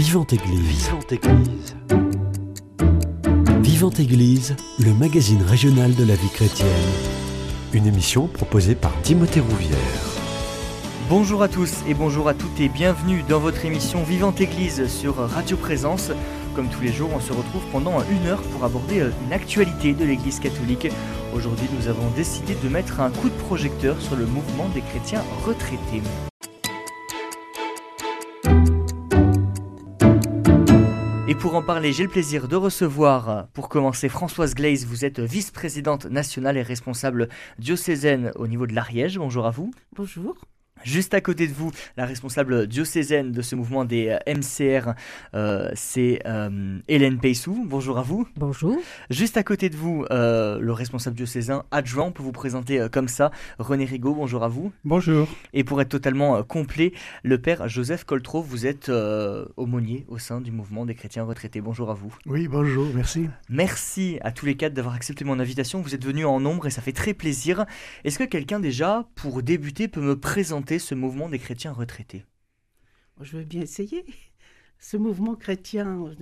Vivante Église. Vivante Église. Vivante Église, le magazine régional de la vie chrétienne. Une émission proposée par Timothée Rouvière. Bonjour à tous et bonjour à toutes et bienvenue dans votre émission Vivante Église sur Radio Présence. Comme tous les jours, on se retrouve pendant une heure pour aborder une actualité de l'Église catholique. Aujourd'hui, nous avons décidé de mettre un coup de projecteur sur le mouvement des chrétiens retraités. Et pour en parler, j'ai le plaisir de recevoir, pour commencer, Françoise Glaise. Vous êtes vice-présidente nationale et responsable diocésaine au niveau de l'Ariège. Bonjour à vous. Bonjour. Juste à côté de vous, la responsable diocésaine de ce mouvement des euh, MCR, euh, c'est euh, Hélène Peissou. Bonjour à vous. Bonjour. Juste à côté de vous, le responsable diocésain adjoint, on peut vous présenter comme ça, René Rigaud. Bonjour à vous. Bonjour. Et pour être totalement complet, le père Joseph Coltrot, vous êtes aumônier au sein du mouvement des chrétiens retraités. Bonjour à vous. Oui, bonjour, merci. Merci à tous les quatre d'avoir accepté mon invitation. Vous êtes venus en nombre et ça fait très plaisir. Est-ce que quelqu'un déjà, pour débuter, peut me présenter ce mouvement des chrétiens retraités Je veux bien essayer. Ce mouvement chrétien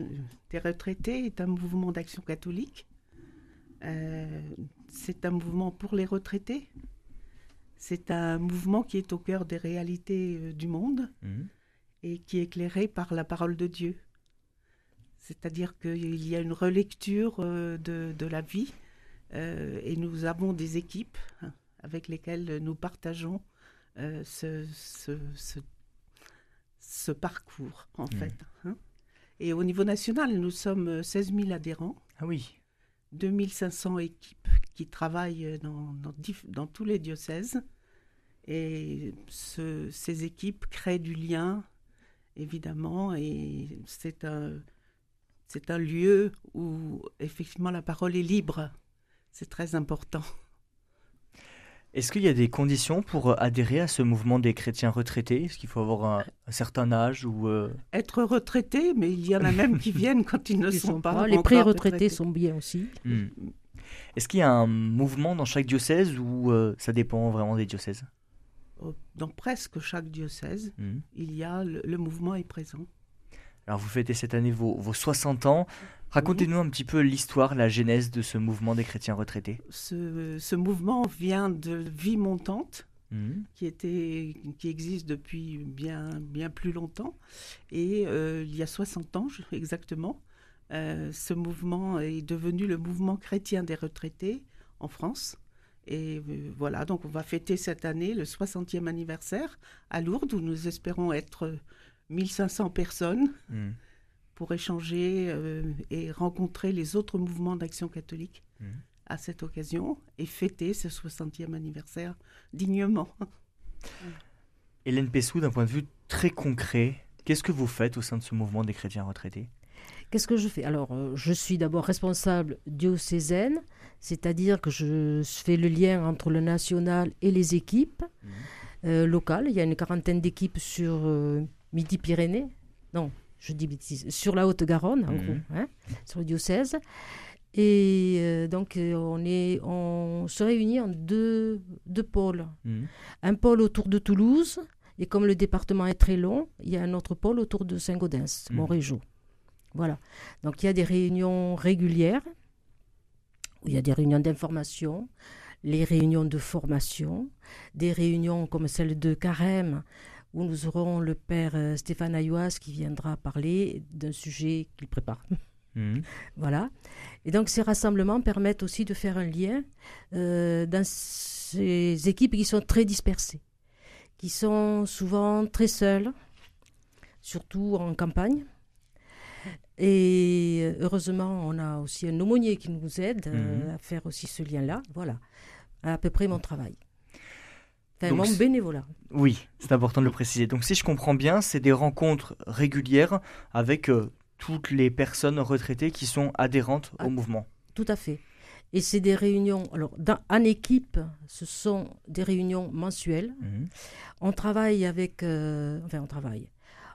des retraités est un mouvement d'action catholique. Euh, c'est un mouvement pour les retraités. C'est un mouvement qui est au cœur des réalités euh, du monde mmh. et qui est éclairé par la parole de Dieu. C'est-à-dire qu'il y a une relecture euh, de, la vie et nous avons des équipes hein, avec lesquelles nous partageons euh, ce, ce, parcours, en hmm. fait. Hein. Et au niveau national, nous sommes 16 000 adhérents. Ah oui. 2500 équipes qui travaillent dans, dans, tous les diocèses. Et ces équipes créent du lien, évidemment, et c'est un, c'est un lieu où effectivement la parole est libre. C'est très important. Est-ce qu'il y a des conditions pour euh, adhérer à ce mouvement des chrétiens retraités? Est-ce qu'il faut avoir un, certain âge ou euh, Être retraité, mais il y en a même qui viennent quand ils ne sont, pas. Les pré-retraités sont bien aussi. Hmm. Est-ce qu'il y a un mouvement dans chaque diocèse ou euh, ça dépend vraiment des diocèses? Oh, Dans presque chaque diocèse, hmm. il y a le, mouvement est présent. Alors vous fêtez cette année vos, vos 60 ans. Racontez-nous un petit peu l'histoire, la genèse de ce mouvement des chrétiens retraités. Ce, mouvement vient de Vie Montante, mhm. qui, était, qui existe depuis bien, bien plus longtemps. Et euh, il y a 60 ans exactement, euh, ce mouvement est devenu le mouvement chrétien des retraités en France. Et euh, voilà, donc on va fêter cette année le 60e anniversaire à Lourdes, où nous espérons être 1500 personnes. Mhm pour échanger euh, et rencontrer les autres mouvements d'action catholique mmh. à cette occasion et fêter ce 60e anniversaire dignement. Hélène Pessou, d'un point de vue très concret, qu'est-ce que vous faites au sein de ce mouvement des chrétiens retraités? Qu'est-ce que je fais? Alors, euh, je suis d'abord responsable diocésaine, c'est-à-dire que je fais le lien entre le national et les équipes mmh. euh, locales. Il y a une quarantaine d'équipes sur Midi-Pyrénées. Non, je dis bêtise, sur la Haute-Garonne, en gros, mhm. hein, sur le diocèse. Et euh, donc, euh, on, est, on se réunit en deux, deux pôles. Mhm. Un pôle autour de Toulouse, et comme le département est très long, il y a un autre pôle autour de Saint-Gaudens, mmh. Montrégeau. Voilà. Donc, il y a des réunions régulières, où il y a des réunions d'information, les réunions de formation, des réunions comme celle de Carême, où nous aurons le père euh, Stéphane Ayouas qui viendra parler d'un sujet qu'il prépare. Mhm. Voilà. Et donc ces rassemblements permettent aussi de faire un lien euh, dans ces équipes qui sont très dispersées, qui sont souvent très seules, surtout en campagne. Et euh, heureusement, on a aussi un aumônier qui nous aide mhm. à faire aussi ce lien-là. Voilà, à peu près mon travail. C'est un bénévolat. Oui, c'est important de le préciser. Donc si je comprends bien, c'est des rencontres régulières avec euh, toutes les personnes retraitées qui sont adhérentes au ah, mouvement. Tout à fait. Et c'est des réunions, alors dans, en équipe, ce sont des réunions mensuelles. Mhm. On travaille avec, euh, enfin on travaille,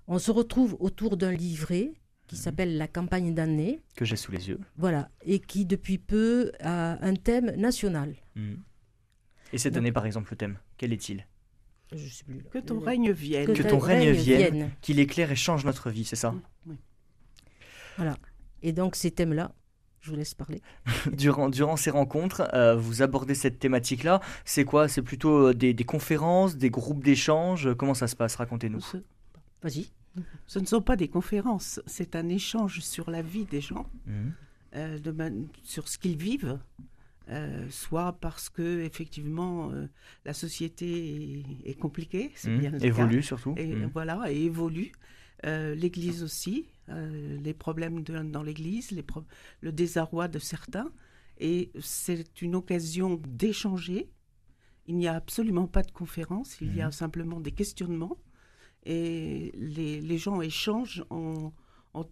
on se retrouve autour d'un livret qui mhm. s'appelle la campagne d'année. Que j'ai sous les yeux. Voilà, et qui depuis peu a un thème national. Mhm. Et cette année, par exemple, le thème, quel est-il? Je sais plus. Que ton règne vienne. Que, ton règne vienne, qu'il éclaire et change notre vie, c'est ça? Oui. Voilà. Et donc ces thèmes-là, je vous laisse parler. durant, durant ces rencontres, euh, vous abordez cette thématique-là. C'est quoi? C'est plutôt euh, des, conférences, des groupes d'échange Comment ça se passe? Racontez-nous. Vas-y. Ce ne sont pas des conférences, c'est un échange sur la vie des gens, mmh. euh, de sur ce qu'ils vivent. Soit parce que effectivement la société est, compliquée, c'est mmh. bien évolue surtout, et mmh. voilà, et évolue. L'Église aussi, euh, les problèmes dans l'Église, le désarroi de certains. Et c'est une occasion d'échanger. Il n'y a absolument pas de conférence, il y a mhm. simplement des questionnements. Et les, gens échangent en,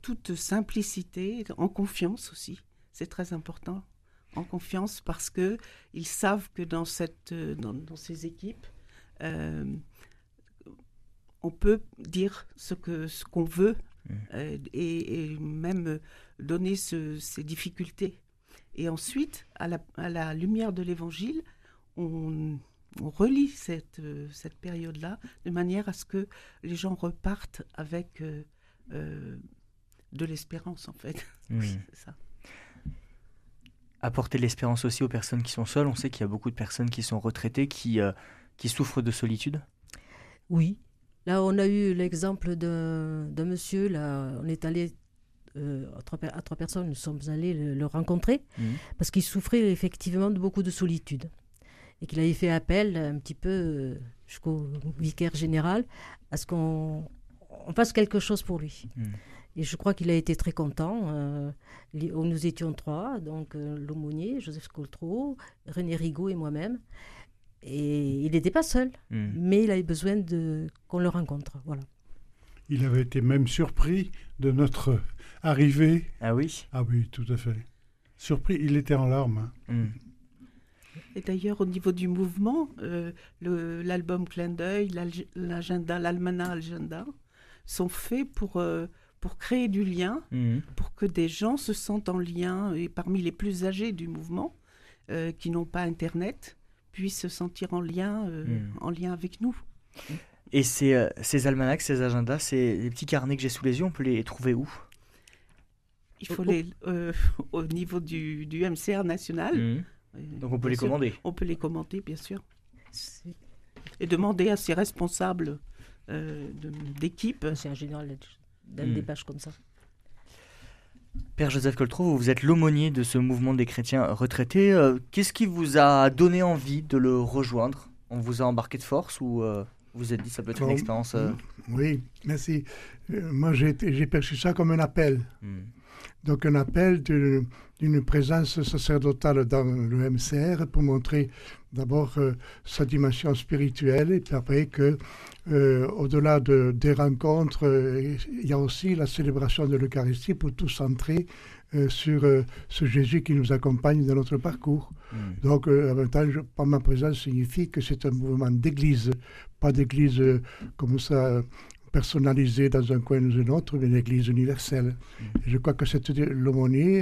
toute simplicité, en confiance aussi. C'est très important, en confiance, parce qu'ils savent que dans, cette, dans, ces équipes, euh, on peut dire ce qu'on ce qu'on veut Mm. Euh, et, même donner ces difficultés. Et ensuite, à la, lumière de l'Évangile, on, relie cette, cette période-là de manière à ce que les gens repartent avec euh, euh, de l'espérance, en fait. Mm. ça. Apporter l'espérance aussi aux personnes qui sont seules. On sait qu'il y a beaucoup de personnes qui sont retraitées, qui, qui souffrent de solitude. Oui, Là, on a eu l'exemple d'un monsieur, là, on est allé euh, à, trois, personnes, nous sommes allés le, rencontrer, mhm. parce qu'il souffrait effectivement de beaucoup de solitude. Et qu'il avait fait appel un petit peu euh, jusqu'au vicaire général à ce qu'on fasse quelque chose pour lui. Mhm. Et je crois qu'il a été très content. Euh, nous étions trois, donc l'aumônier, Joseph Coltreau, René Rigaud et moi-même. Et il n'était pas seul, hmm. mais il avait besoin de qu'on le rencontre. Voilà. Il avait été même surpris de notre arrivée. Ah oui? Ah oui, tout à fait. Surpris, il était en larmes. Hein. Hmm. Et d'ailleurs, au niveau du mouvement, euh, l'album Clin d'œil, l'agenda, l'almanach agenda, sont faits pour, euh, pour créer du lien, hmm. pour que des gens se sentent en lien, et parmi les plus âgés du mouvement, euh, qui n'ont pas Internet, puissent se sentir en lien, euh, hmm. en lien avec nous. Et ces, euh, ces almanachs, ces agendas, ces petits carnets que j'ai sous les yeux, on peut les trouver où? Il faut les euh, au niveau du, du MCR national. Hmm. Donc on peut les commander. On peut les commander, bien sûr. Et demander à ses responsables d'équipe. C'est un général d'un hmm. des pages comme ça. Père Joseph Coltrou, vous êtes l'aumônier de ce mouvement des chrétiens retraités. Euh, qu'est-ce qui vous a donné envie de le rejoindre? On vous a embarqué de force ou euh, vous êtes dit ça peut être une expérience euh Oui, merci. moi, j'ai perçu ça comme un appel. Hmm. Donc un appel d'une présence sacerdotale dans le MCR pour montrer d'abord sa dimension spirituelle et puis après que euh, au-delà de, des rencontres, euh, il y a aussi la célébration de l'Eucharistie pour tout centrer euh, sur ce Jésus qui nous accompagne dans notre parcours. Donc, en même temps, par ma présence signifie que c'est un mouvement d'église, pas d'église comme ça personnalisée dans un coin ou un autre, mais une église universelle. Hmm. Je crois que cette l'aumônie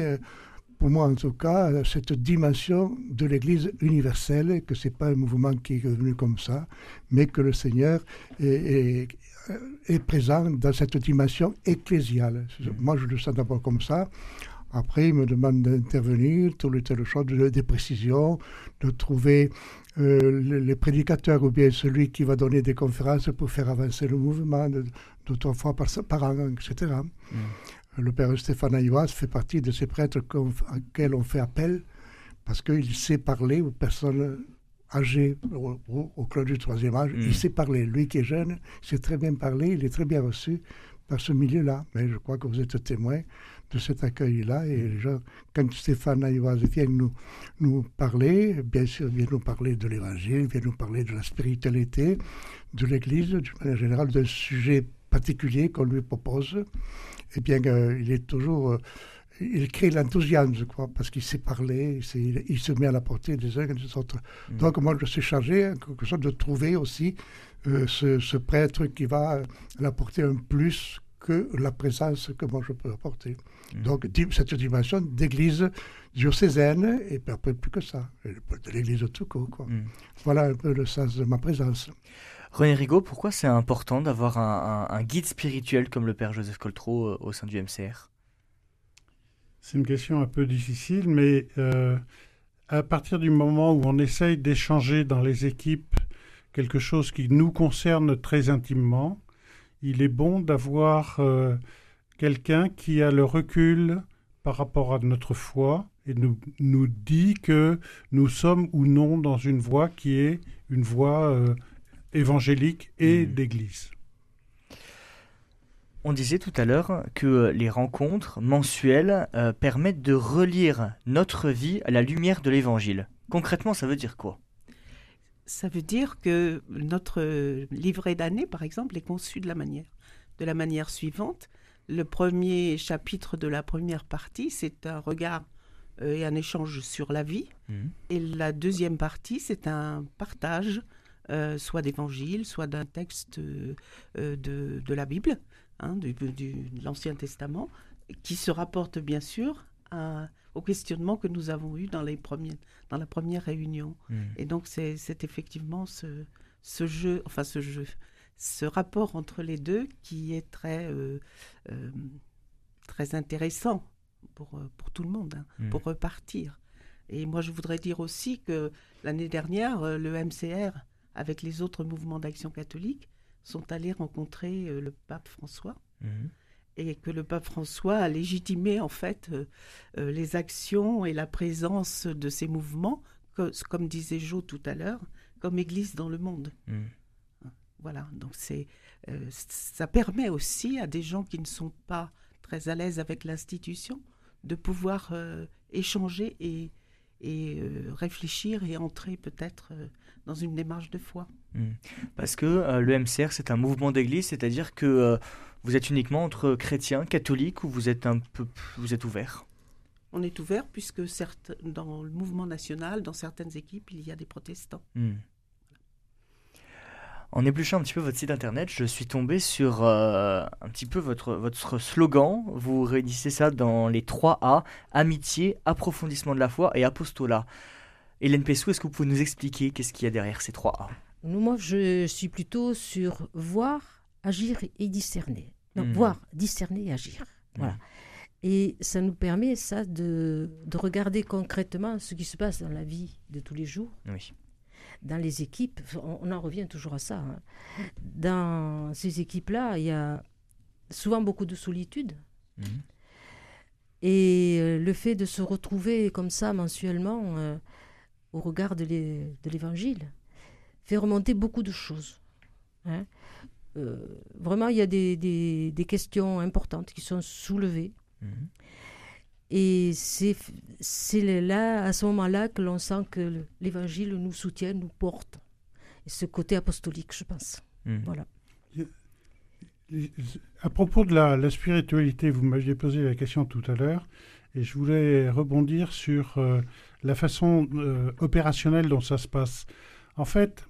pour moi en tout cas, cette dimension de l'Église universelle, que ce n'est pas un mouvement qui est venu comme ça, mais que le Seigneur est, est, présent dans cette dimension ecclésiale. Mm. Moi, je le sens d'abord comme ça. Après, il me demande d'intervenir, tout le telle chose, de, des précisions, de trouver euh, les prédicateurs ou bien celui qui va donner des conférences pour faire avancer le mouvement, d'autres fois par, par an, etc le père Stéphane Ayoas fait partie de ces prêtres auxquels on fait appel parce qu'il sait parler aux personnes âgées au, club du troisième âge. Il mm. sait parler. Lui qui est jeune, il sait très bien parler, il est très bien reçu par ce milieu-là. Mais je crois que vous êtes témoin de cet accueil-là. Et les gens, quand Stéphane Ayoas vient nous, nous parler, bien sûr, vient nous parler de l'Évangile, vient nous parler de la spiritualité, de l'Église, d'une manière générale, d'un sujet particulier qu'on lui propose eh bien, euh, il est toujours. Euh, il crée l'enthousiasme, je crois, parce qu'il sait parler, il, se met à la portée des uns et des autres. Mm. Donc, moi, je suis chargé, en quelque sorte, de trouver aussi euh, ce, prêtre qui va apporter un plus que la présence que moi je peux apporter. Mm. Donc, cette dimension d'église diocésaine, et puis après, plus que ça, de l'église de Quoi. Mm. Voilà un peu le sens de ma présence. René Rigaud, pourquoi c'est important d'avoir un, guide spirituel comme le Père Joseph Coltrot au sein du MCR C'est une question un peu difficile, mais à partir du moment où on essaye d'échanger dans les équipes quelque chose qui nous concerne très intimement, il est bon d'avoir quelqu'un qui a le recul par rapport à notre foi et nous, nous dit que nous sommes ou non dans une voie qui est une voie euh, évangélique et hmm. d'Église. On disait tout à l'heure que les rencontres mensuelles euh, permettent de relire notre vie à la lumière de l'Évangile. Concrètement, ça veut dire quoi? Ça veut dire que notre livret d'année, par exemple, est conçu de la manière, de la manière suivante. Le premier chapitre de la première partie, c'est un regard euh, et un échange sur la vie. Mhm. Et la deuxième partie, c'est un partage, euh, soit d'évangile, soit d'un texte euh, de, de, la Bible, hein, du, de l'Ancien Testament, qui se rapporte bien sûr au questionnement que nous avons eu dans, les premiers, dans la première réunion. Mhm. Et donc, c'est effectivement ce, ce jeu, enfin ce jeu, ce rapport entre les deux qui est très, euh, euh, très intéressant pour, euh, pour tout le monde, hein, mm. pour repartir. Et moi, je voudrais dire aussi que l'année dernière, le MCR, avec les autres mouvements d'action catholique, sont allés rencontrer le pape François. Mm. Et que le pape François a légitimé en fait les actions et la présence de ces mouvements, comme disait Jo tout à l'heure, comme Église dans le monde. Mm. Voilà, donc c'est, euh, ça permet aussi à des gens qui ne sont pas très à l'aise avec l'institution de pouvoir euh, échanger et, et euh, réfléchir et entrer peut-être dans une démarche de foi. Hmm. Parce que le MCR, c'est un mouvement d'église, c'est-à-dire que vous êtes uniquement entre chrétiens, catholiques, ou vous êtes un peu, vous êtes ouvert? On est ouvert puisque certes, dans le mouvement national, dans certaines équipes, il y a des protestants. Hmm. En épluchant un petit peu votre site internet, je suis tombé sur euh, un petit peu votre, votre slogan. Vous réunissez ça dans les trois A amitié, approfondissement de la foi et apostolat. Hélène Pessou, est-ce que vous pouvez nous expliquer qu'est-ce qu'il y a derrière ces trois A? Moi, je suis plutôt sur voir, agir et discerner. Donc, hmm. voir, discerner et agir. Voilà. Hmm. Et ça nous permet, ça, de, de regarder concrètement ce qui se passe dans la vie de tous les jours. Oui dans les équipes, on, en revient toujours à ça, hein. dans ces équipes-là, il y a souvent beaucoup de solitude. Mhm. Et euh, le fait de se retrouver comme ça mensuellement euh, au regard de l'évangile fait remonter beaucoup de choses. Hein. Euh, vraiment, il y a des, des, questions importantes qui sont soulevées. Mhm. Et c'est là, à ce moment-là, que l'on sent que l'Évangile nous soutient, nous porte. Et ce côté apostolique, je pense. Hmm. Voilà. À propos de la, spiritualité, vous m'aviez posé la question tout à l'heure, et je voulais rebondir sur euh, la façon euh, opérationnelle dont ça se passe. En fait,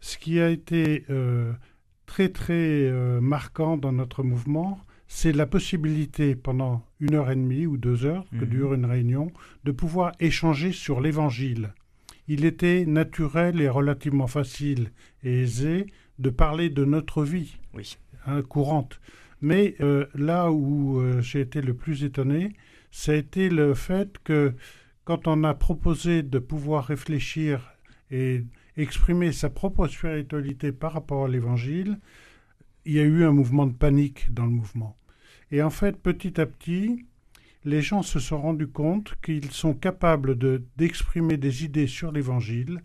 ce qui a été euh, très très marquant dans notre mouvement, c'est la possibilité pendant une heure et demie ou deux heures que mhm. dure une réunion de pouvoir échanger sur l'Évangile. Il était naturel et relativement facile et aisé de parler de notre vie oui. Hein, courante. Mais euh, là où euh, j'ai été le plus étonné, ça a été le fait que quand on a proposé de pouvoir réfléchir et exprimer sa propre spiritualité par rapport à l'Évangile, il y a eu un mouvement de panique dans le mouvement. Et en fait, petit à petit, les gens se sont rendus compte qu'ils sont capables d'exprimer des idées sur l'Évangile,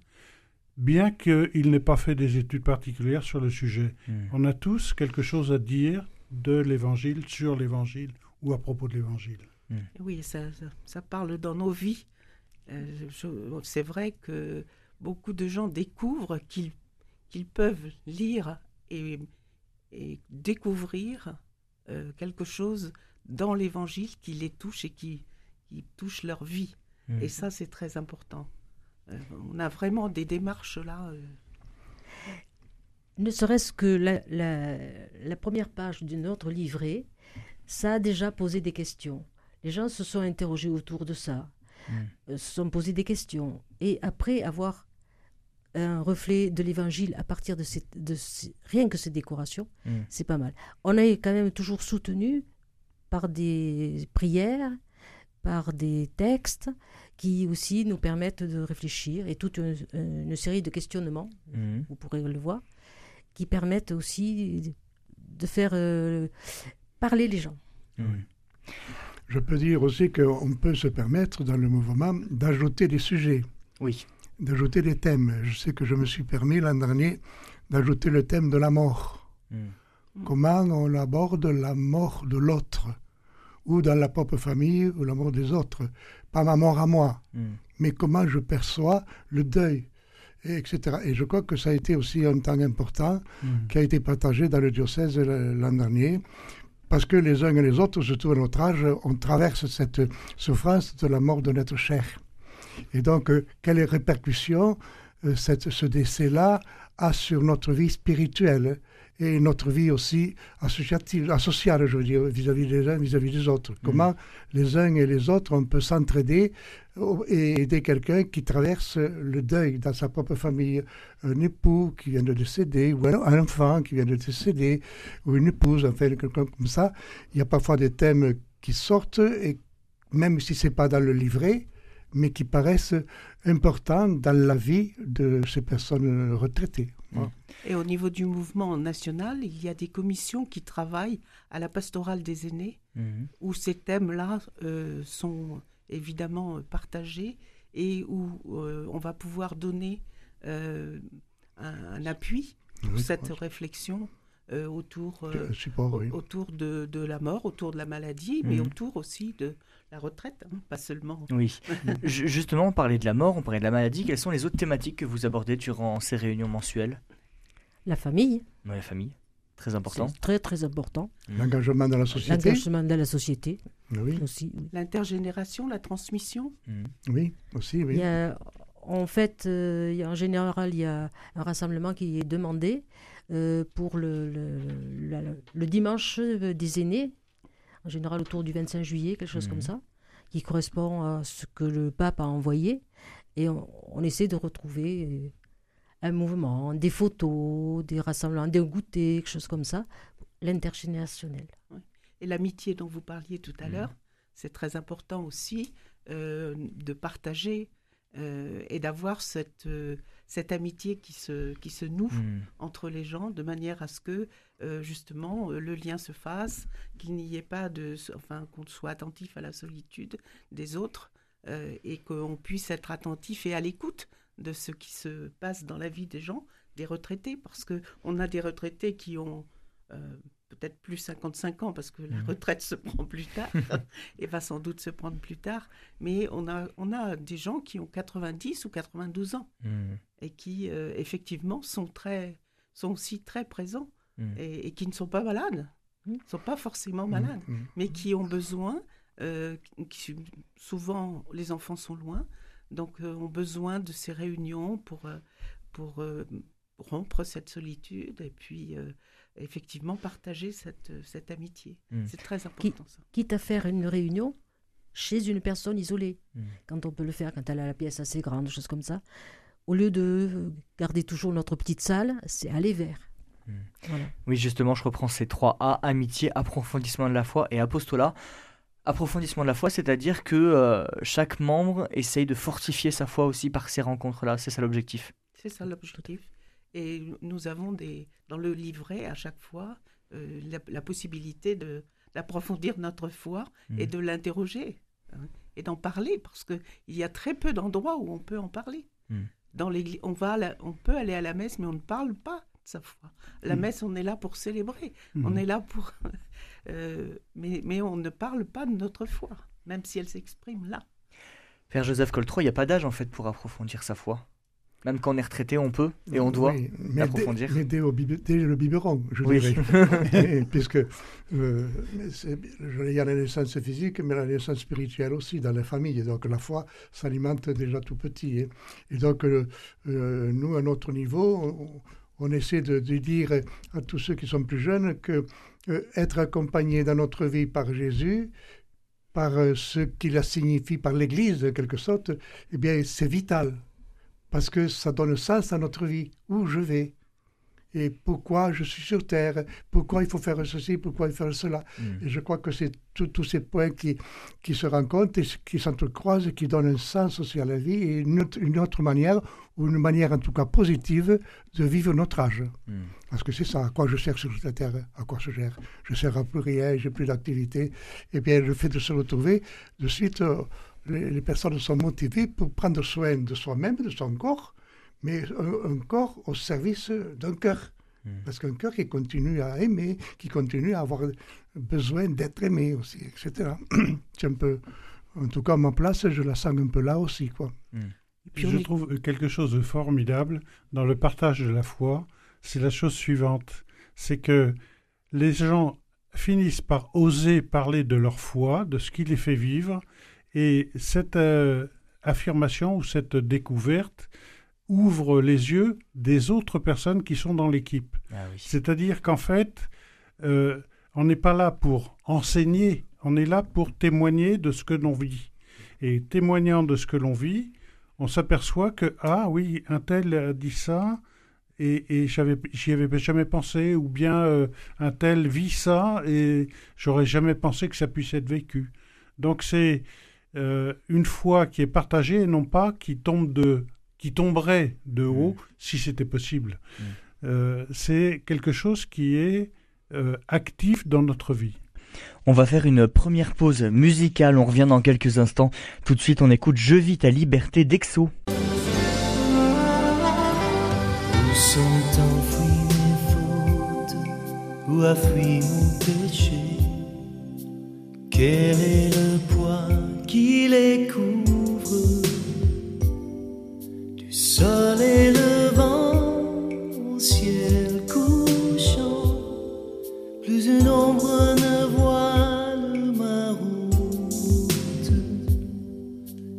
bien qu'ils n'aient pas fait des études particulières sur le sujet. Hmm. On a tous quelque chose à dire de l'Évangile, sur l'Évangile ou à propos de l'Évangile. Hmm. Oui, ça, ça, parle dans nos vies. Euh, c'est vrai que beaucoup de gens découvrent qu'ils qu'ils peuvent lire et, et découvrir euh, quelque chose dans l'évangile qui les touche et qui, qui touche leur vie. Mmh. Et ça, c'est très important. Euh, on a vraiment des démarches là. Euh. Ne serait-ce que la, la, première page de notre livret, ça a déjà posé des questions. Les gens se sont interrogés autour de ça, mmh. se sont posés des questions. Et après avoir un reflet de l'évangile à partir de, de rien que ces décorations, mm. c'est pas mal. On est quand même toujours soutenu par des prières, par des textes qui aussi nous permettent de réfléchir et toute une, série de questionnements, mm. vous pourrez le voir, qui permettent aussi de faire euh, parler les gens. Je peux dire aussi qu'on peut se permettre dans le mouvement d'ajouter des sujets. Oui d'ajouter des thèmes. Je sais que je me suis permis l'an dernier d'ajouter le thème de la mort. Hmm. Comment on aborde la mort de l'autre, ou dans la propre famille, ou la mort des autres. Pas ma mort à moi, hmm. mais comment je perçois le deuil, etc. Et je crois que ça a été aussi un temps important hmm. qui a été partagé dans le diocèse l'an dernier, parce que les uns et les autres, surtout à notre âge, on traverse cette souffrance de la mort de notre chair. Et donc, euh, quelles répercussions euh, cette, ce décès-là a sur notre vie spirituelle et notre vie aussi associative, associale, je veux dire, vis-à-vis des uns, vis-à-vis des autres. Mm. Comment les uns et les autres, on peut s'entraider et aider quelqu'un qui traverse le deuil dans sa propre famille. Un époux qui vient de décéder, ou un enfant qui vient de décéder, ou une épouse, enfin, quelqu'un comme ça. Il y a parfois des thèmes qui sortent, et même si ce n'est pas dans le livret, mais qui paraissent importants dans la vie de ces personnes retraitées. Mm. Et au niveau du mouvement national, il y a des commissions qui travaillent à la pastorale des aînés, mm-hmm. où ces thèmes-là euh, sont évidemment partagés et où euh, on va pouvoir donner euh, un, appui pour cette réflexion autour, autour de, de, la mort, autour de la maladie, mais mm-hmm. autour aussi de, la retraite, hein, pas seulement. Oui. Justement, on parlait de la mort, on parlait de la maladie. Quelles sont les autres thématiques que vous abordez durant ces réunions mensuelles? La famille. Oui, la famille. Très important. Très, très important. Mmh. L'engagement dans la société. L'engagement dans la société. Oui. Aussi. L'intergénération, la transmission. Mmh. Oui, aussi, oui. en fait, euh, il y a, en général, il y a un rassemblement qui est demandé euh, pour le, le, dimanche des aînés en général autour du 25 juillet, quelque chose comme mhm. ça, qui correspond à ce que le pape a envoyé. Et on, essaie de retrouver euh, un mouvement, des photos, des rassemblements, des goûters, quelque chose comme ça, l'intergénérationnel. Et l'amitié dont vous parliez tout à mhm. l'heure, c'est très important aussi euh, de partager euh, et d'avoir cette, cette amitié qui se, qui se noue mhm. entre les gens de manière à ce que euh, justement euh, le lien se fasse, qu'il n'y ait pas de, enfin qu'on soit attentif à la solitude des autres euh, et qu'on puisse être attentif et à l'écoute de ce qui se passe dans la vie des gens, des retraités, parce que on a des retraités qui ont peut-être plus 55 ans parce que la mmh. retraite se prend plus tard et va sans doute se prendre plus tard. Mais on a, on a des gens qui ont 90 ou 92 ans mmh. et qui effectivement sont, très, sont aussi très présents Mm. et, qui ne sont pas malades, ne sont pas forcément malades, mais qui ont besoin, euh, qui, souvent les enfants sont loin, donc euh, ont besoin de ces réunions pour, euh, pour rompre cette solitude et puis effectivement partager cette, cette amitié. C'est très important ça. Quitte à faire une réunion chez une personne isolée, quand on peut le faire, quand elle a la pièce assez grande, choses comme ça, au lieu de garder toujours notre petite salle, c'est aller vers. Hmm. Oui, justement, je reprends ces trois A amitié, approfondissement de la foi et apostolat. Approfondissement de la foi, c'est-à-dire que euh, chaque membre essaye de fortifier sa foi aussi par ces rencontres-là. C'est ça l'objectif. C'est ça l'objectif. Et nous avons des, dans le livret à chaque fois euh, la, possibilité de, d'approfondir notre foi et hmm. de l'interroger hein, et d'en parler parce qu'il y a très peu d'endroits où on peut en parler. Hmm. Dans on, va on peut aller à la messe, mais on ne parle pas sa foi. La mm. messe, on est là pour célébrer, on est là pour... Euh, mais, mais on ne parle pas de notre foi, même si elle s'exprime là. Père Joseph Coltro, il n'y a pas d'âge en fait pour approfondir sa foi? Même quand on est retraité, on peut et on doit approfondir. Mais dès, le biberon, je dirais. Puisque euh, il y a la naissance physique, mais la naissance spirituelle aussi dans les familles. Donc la foi s'alimente déjà tout petit. Hein. Et donc euh, euh, nous, à notre niveau, on essaie de, dire à tous ceux qui sont plus jeunes que euh, être accompagné dans notre vie par Jésus, par ce qu'il a signifié par l'Église, en quelque sorte, eh bien, c'est vital parce que ça donne sens à notre vie, où je vais? Et pourquoi je suis sur Terre, pourquoi il faut faire ceci, pourquoi il faut faire cela? Mm. Et je crois que c'est tous ces points qui, qui se rencontrent et qui s'entrecroisent et qui donnent un sens aussi à la vie et une autre, manière, ou une manière en tout cas positive, de vivre notre âge. Mm. Parce que c'est ça, à quoi je sers sur la Terre, à quoi je gère. Je sers à plus rien, j'ai plus d'activité. Et bien le fait de se retrouver, de suite, euh, les, les personnes sont motivées pour prendre soin de soi-même, de son corps, mais un, corps au service d'un cœur. Hmm. Parce qu'un cœur qui continue à aimer, qui continue à avoir besoin d'être aimé aussi, etc. C'est un peu, en tout cas, ma place, je la sens un peu là aussi, quoi. Hmm. Et puis je trouve quelque chose de formidable dans le partage de la foi, c'est la chose suivante, c'est que les gens finissent par oser parler de leur foi, de ce qui les fait vivre, et cette euh, affirmation ou cette découverte ouvre les yeux des autres personnes qui sont dans l'équipe. Ah C'est-à-dire qu'en fait, euh, on n'est pas là pour enseigner, on est là pour témoigner de ce que l'on vit. Et témoignant de ce que l'on vit, on s'aperçoit que, ah oui, un tel a dit ça, et, et j'y avais jamais pensé, ou bien euh, un tel vit ça, et j'aurais jamais pensé que ça puisse être vécu. Donc c'est euh, une foi qui est partagée, et non pas qui tombe de qui tomberait de mm. haut si c'était possible. Mm. Euh, c'est quelque chose qui est euh, actif dans notre vie. On va faire une première pause musicale, on revient dans quelques instants. Tout de suite, on écoute Je vis ta liberté d'Exo. Où sont enfouies mes fautes? Où a fui mon péché? Quel est le poids qui les couvre. Sol et le vent au ciel couchant, plus une ombre ne voile ma route.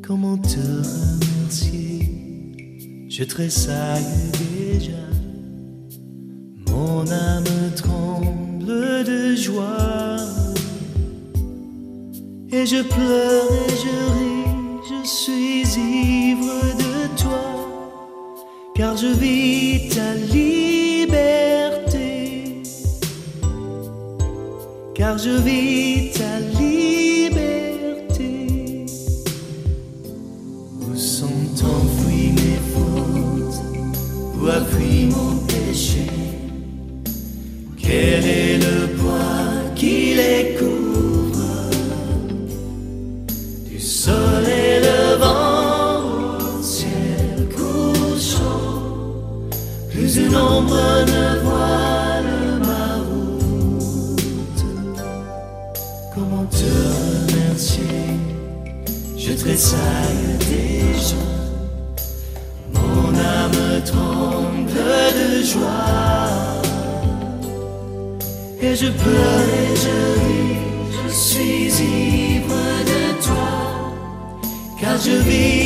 Comment te remercier? Je tressaille Je pleure et je ris, je suis ivre de toi. Car je vis ta liberté, car je vis je pleure et je ris, je suis ivre de toi. Car je vis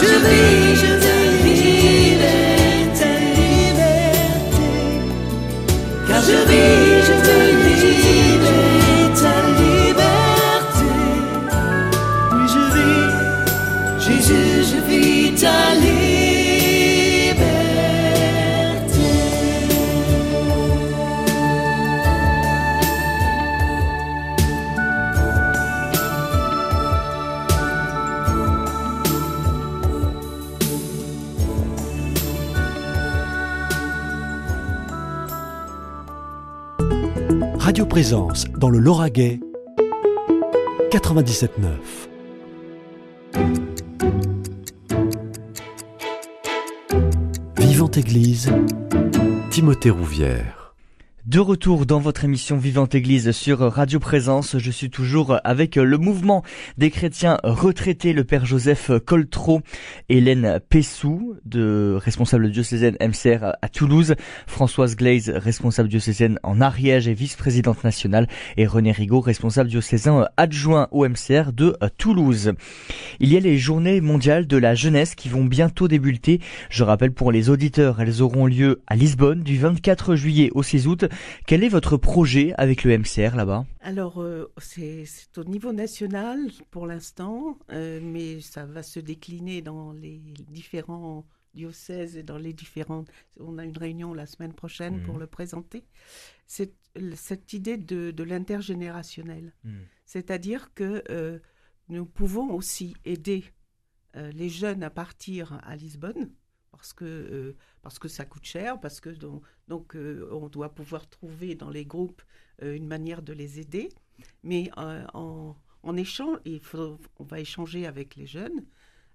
to, to. Le Lauragais 97.9. Vivante Église, Timothée Rouvière. De retour dans votre émission Vivante Église sur Radio Présence, je suis toujours avec le mouvement des chrétiens retraités, le père Joseph Coltreau, Hélène Pessou, de responsable diocésaine MCR à Toulouse, Françoise Glaze, responsable diocésaine en Ariège et vice-présidente nationale, et René Rigaud, responsable diocésain adjoint au MCR de Toulouse. Il y a les journées mondiales de la jeunesse qui vont bientôt débuter. Je rappelle pour les auditeurs, elles auront lieu à Lisbonne du 24 juillet au 6 août. Quel est votre projet avec le MCR là-bas? Alors, euh, c'est au niveau national pour l'instant, euh, mais ça va se décliner dans les différents diocèses et dans les différentes... On a une réunion la semaine prochaine pour mmh. le présenter. C'est cette idée de, l'intergénérationnel. Mmh. C'est-à-dire que euh, nous pouvons aussi aider les jeunes à partir à Lisbonne parce que, euh, parce que ça coûte cher, parce que donc, donc euh, on doit pouvoir trouver dans les groupes euh, une manière de les aider. Mais en, en, échange, il faut, on va échanger avec les jeunes.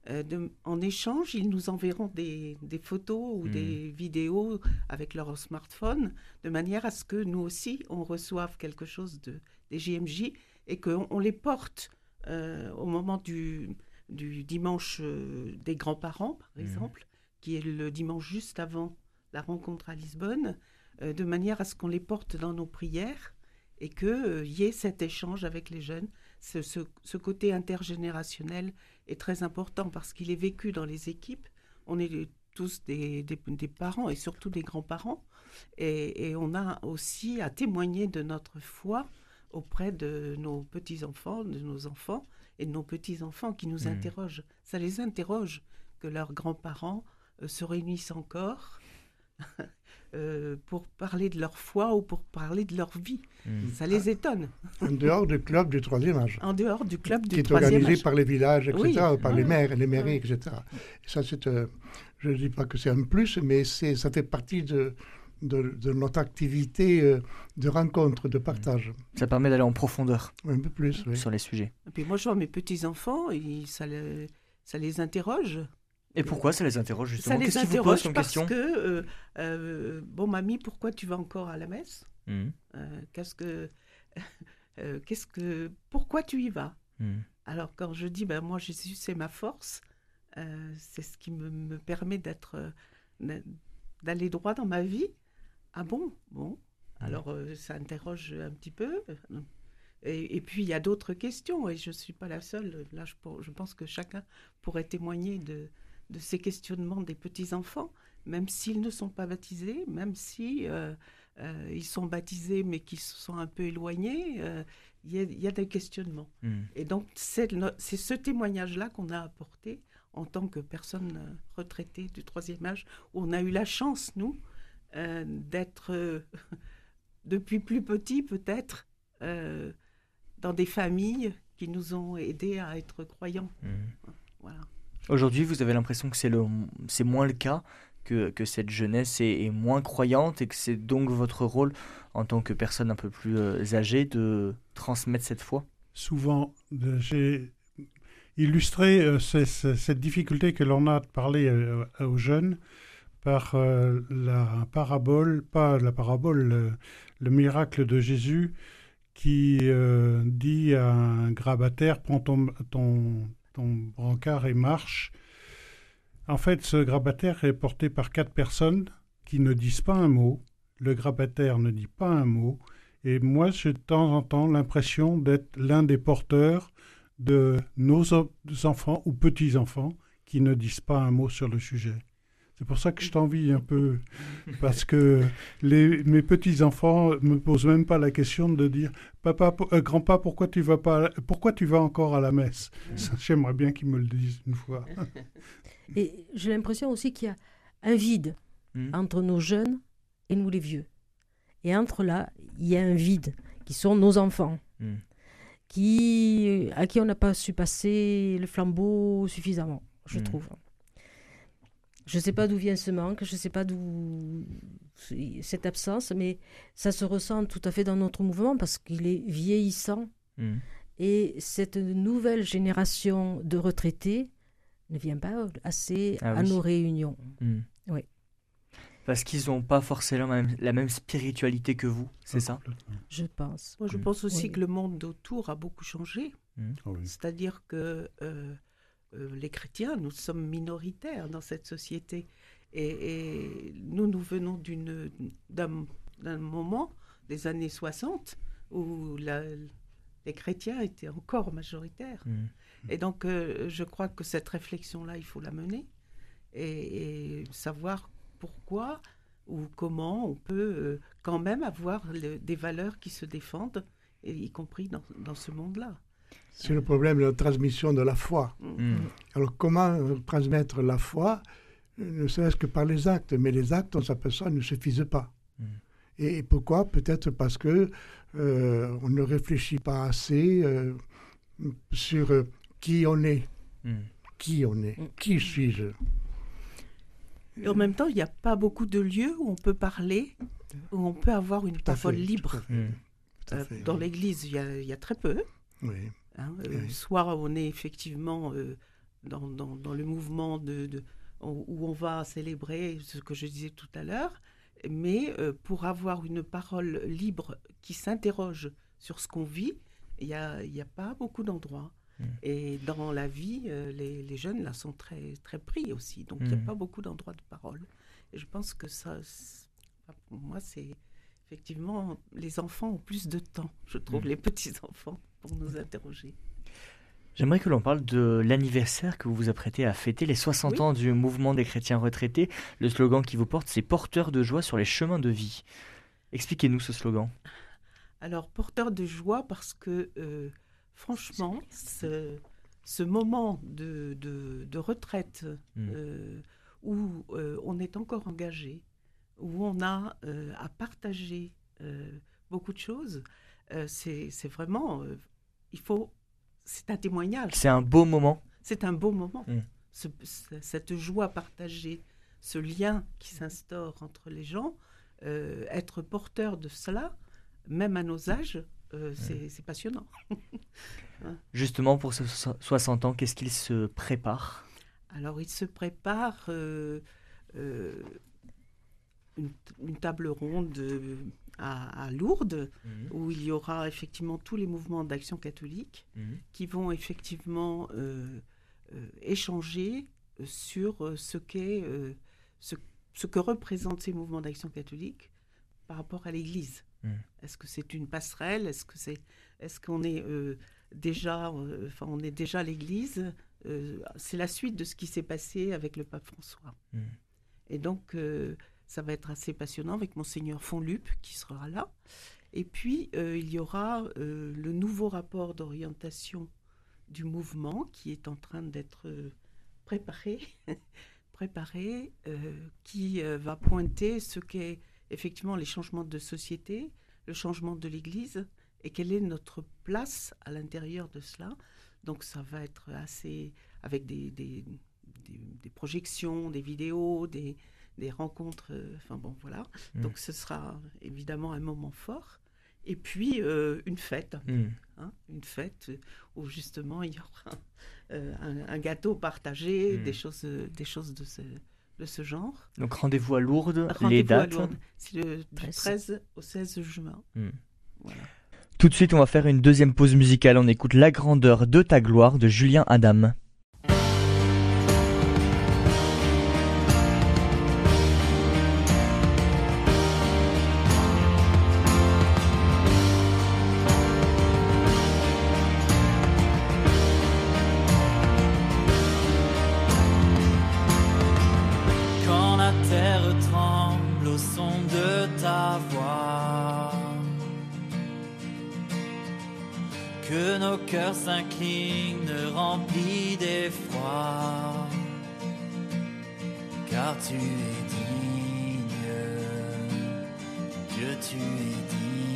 De, en échange, ils nous enverront des, des photos ou des mmh. vidéos avec leur smartphone, de manière à ce que nous aussi, on reçoive quelque chose de, des JMJ et qu'on on les porte au moment du, du dimanche des grands-parents, par mmh. exemple, qui est le dimanche juste avant la rencontre à Lisbonne, euh, de manière à ce qu'on les porte dans nos prières et qu'il euh, y ait cet échange avec les jeunes. Ce, côté intergénérationnel est très important parce qu'il est vécu dans les équipes. On est tous des, parents et surtout des grands-parents. Et, on a aussi à témoigner de notre foi auprès de nos petits-enfants, de nos enfants et de nos petits-enfants qui nous mmh. interrogent. Ça les interroge que leurs grands-parents se réunissent encore euh, pour parler de leur foi ou pour parler de leur vie. Hmm. Ça les étonne. En dehors du club du troisième âge. En dehors du club du troisième âge. Qui est organisé par les villages, etc., par les maires, les mairies, etc. ça, c'est, euh, je ne dis pas que c'est un plus, mais c'est, ça fait partie de, de, notre activité de rencontre, de partage. Ça permet d'aller en profondeur. Un peu plus, Sur les sujets. Et puis moi, je vois mes petits-enfants, ça, ça les interroge. Et pourquoi ça les interroge justement? Ça les interroge parce que, euh, euh, bon mamie, pourquoi tu vas encore à la messe? Mmh. euh, Qu'est-ce que, qu'est-ce que, pourquoi tu y vas? Mmh. Alors quand je dis, ben moi Jésus c'est ma force, c'est ce qui me, me permet d'être, d'aller droit dans ma vie. Ah bon, bon. Mmh. Alors ça interroge un petit peu. Et, puis il y a d'autres questions et je ne suis pas la seule. Là, je, je pense que chacun pourrait témoigner de, de ces questionnements des petits-enfants, même s'ils ne sont pas baptisés, même si euh, euh, ils sont baptisés mais qui se sont un peu éloignés, euh, il y, a des questionnements. Hmm. Et donc c'est ce témoignage-là qu'on a apporté en tant que personne retraitée du troisième âge, où on a eu la chance, nous, d'être depuis plus petit peut-être dans des familles qui nous ont aidés à être croyants. Hmm. Voilà. Aujourd'hui, vous avez l'impression que c'est, le, c'est moins le cas, que, que cette jeunesse est, moins croyante et que c'est donc votre rôle en tant que personne un peu plus euh, âgée de transmettre cette foi? Souvent, j'ai illustré euh, cette difficulté que l'on a de parler euh, aux jeunes par la parabole, pas la parabole, le, miracle de Jésus qui dit à un grabataire, prends ton ton brancard et marche. En fait, ce grabataire est porté par quatre personnes qui ne disent pas un mot. Le grabataire ne dit pas un mot. Et moi, j'ai de temps en temps l'impression d'être l'un des porteurs de nos enfants ou petits-enfants qui ne disent pas un mot sur le sujet. C'est pour ça que je t'envie un peu, parce que les, mes petits-enfants me posent même pas la question de dire Papa, euh, grand-papa, pourquoi tu vas pas, pourquoi tu vas encore à la messe? J'aimerais bien qu'ils me le disent une fois. Et j'ai l'impression aussi qu'il y a un vide hmm. entre nos jeunes et nous les vieux. Et entre là, il y a un vide qui sont nos enfants, hmm. qui, à qui on n'a pas su passer le flambeau suffisamment, je hmm. trouve. Je ne sais pas d'où vient ce manque, je ne sais pas d'où cette absence, mais ça se ressent tout à fait dans notre mouvement parce qu'il est vieillissant. Hmm. Et cette nouvelle génération de retraités ne vient pas assez ah à nos réunions. Hmm. Oui. Parce qu'ils n'ont pas forcément la même, spiritualité que vous, c'est ça? Je pense. Moi, je pense aussi que le monde autour a beaucoup changé. Hmm. Ah C'est-à-dire que euh, euh, les chrétiens, nous sommes minoritaires dans cette société. Et, nous, nous venons d'un moment, des années 60, où les chrétiens étaient encore majoritaires. Hmm. Et donc, euh, je crois que cette réflexion-là, il faut la mener et, savoir pourquoi ou comment on peut euh, quand même avoir des valeurs qui se défendent, y compris dans ce monde-là. C'est le problème de la transmission de la foi. Mm. Alors comment transmettre la foi ne serait-ce que par les actes, mais les actes, on s'aperçoit, ne suffisent pas. Mm. Et, pourquoi? Peut-être parce que euh, on ne réfléchit pas assez euh, sur euh, qui on est. Mm. Qui on est Qui suis-je? Et en même temps, il n'y a pas beaucoup de lieux où on peut parler, où on peut avoir une parole libre. dans l'Église, il y, a très peu. Oui. Hein, euh, soit on est effectivement euh, dans, dans, le mouvement de, où on va célébrer ce que je disais tout à l'heure, mais euh, pour avoir une parole libre qui s'interroge sur ce qu'on vit, il n'y a, a, pas beaucoup d'endroits. Mmh. Et dans la vie, les, les, jeunes là sont très, très pris aussi. Donc il n'y a mmh. pas beaucoup d'endroits de parole. Et je pense que ça, pour moi, c'est effectivement, les enfants ont plus de temps, je trouve, mmh. les petits-enfants pour nous interroger. J'aimerais que l'on parle de l'anniversaire que vous vous apprêtez à fêter, les 60 ans du mouvement des chrétiens retraités. Le slogan qui vous porte, c'est Porteur de joie sur les chemins de vie. Expliquez-nous ce slogan. Alors, porteur de joie parce que, euh, franchement, ce, ce, moment de, de, retraite hmm. euh, où euh, on est encore engagé, où on a à partager beaucoup de choses, c'est vraiment il faut. C'est un témoignage. C'est un beau moment. C'est un beau moment. Mm. cette joie partagée, ce lien qui s'instaure entre les gens, euh, être porteur de cela, même à nos âges, euh, mm. c'est passionnant. Justement, pour ce 60 ans, qu'est-ce qu'il se prépare? Alors, il se prépare euh, une, une, table ronde à, Lourdes, mhm. où il y aura effectivement tous les mouvements d'action catholique mhm. qui vont effectivement euh, euh, échanger sur euh, ce, qu'est, ce, ce, que représentent ces mouvements d'action catholique par rapport à l'Église. Mhm. Est-ce que c'est une passerelle? Est-ce que c'est, est-ce qu'on est déjà, enfin, on est déjà l'Église? C'est la suite de ce qui s'est passé avec le pape François. Et donc ça va être assez passionnant avec monseigneur Fonlup qui sera là. Et puis, euh, il y aura euh, le nouveau rapport d'orientation du mouvement qui est en train d'être euh, préparé, préparé qui va pointer ce qu'est effectivement les changements de société, le changement de l'Église et quelle est notre place à l'intérieur de cela. Donc, ça va être assez avec des, des, des projections, des vidéos, des, des rencontres. Euh, enfin bon, voilà. Mm. Donc ce sera évidemment un moment fort. Et puis euh, une fête, mm. hein, une fête où justement il y aura euh, un, gâteau partagé, mm. des choses, des choses de ce, de ce genre. Donc rendez-vous à Lourdes, les dates. C'est le 13 au 16 juin. Voilà. Tout de suite, on va faire une deuxième pause musicale. On écoute La grandeur de ta gloire de Julien Adam. que nos cœurs s'inclinent remplis d'effroi, car tu es digne, Dieu tu es digne.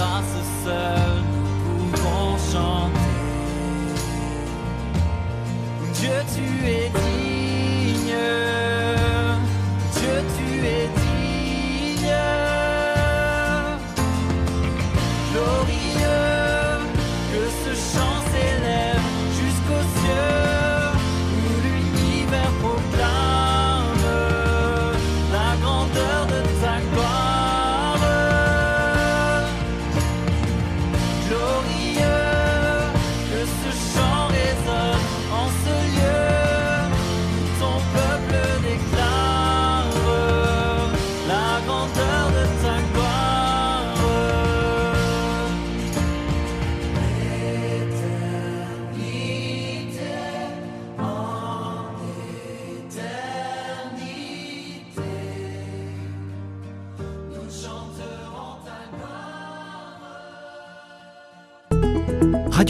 Grâce seule, pouvons chanter. Dieu, tu es digne.